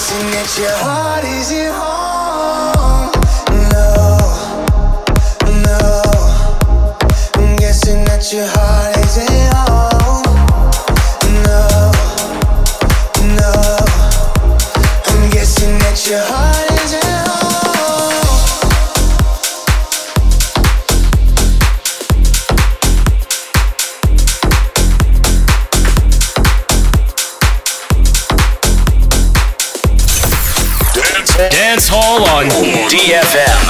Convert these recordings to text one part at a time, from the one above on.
Guessing that your heart isn't home. No, no. I'm guessing that your heart isn't home. No, no. I'm guessing that your heart on DFM.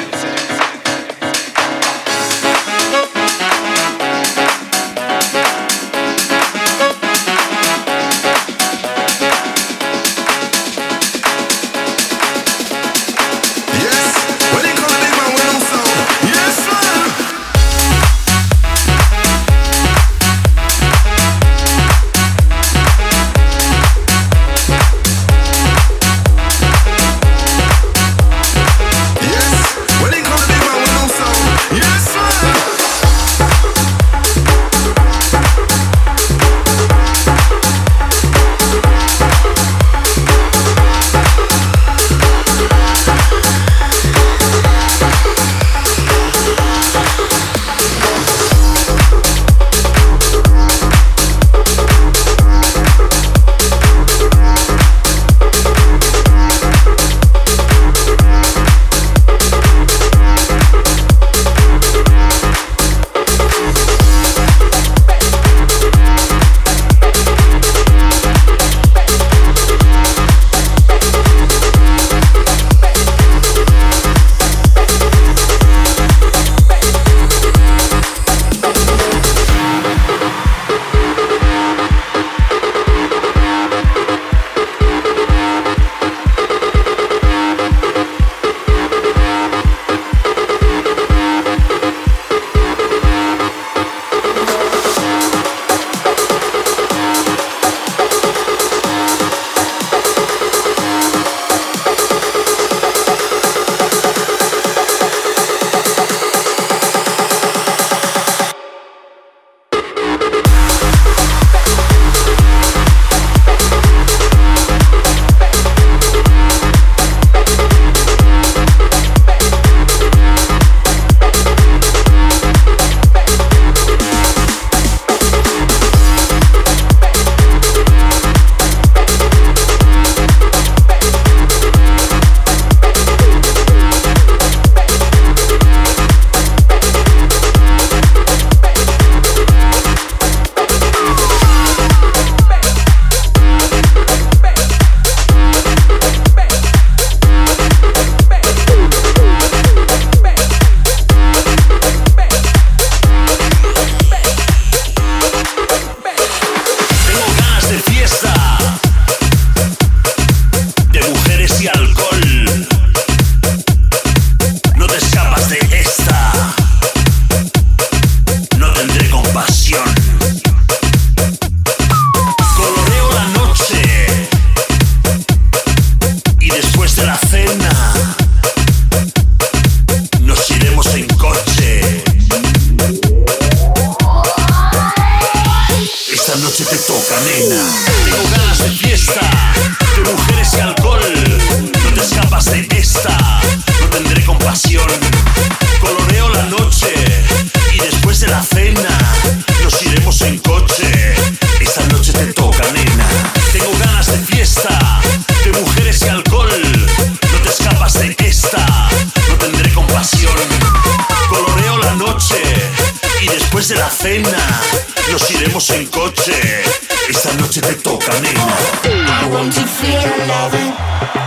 Esta noche te toca, nena. I want to feel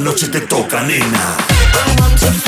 your loving,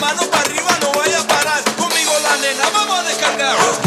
mano para arriba, no vaya a parar. Conmigo la nena, vamos a descargar.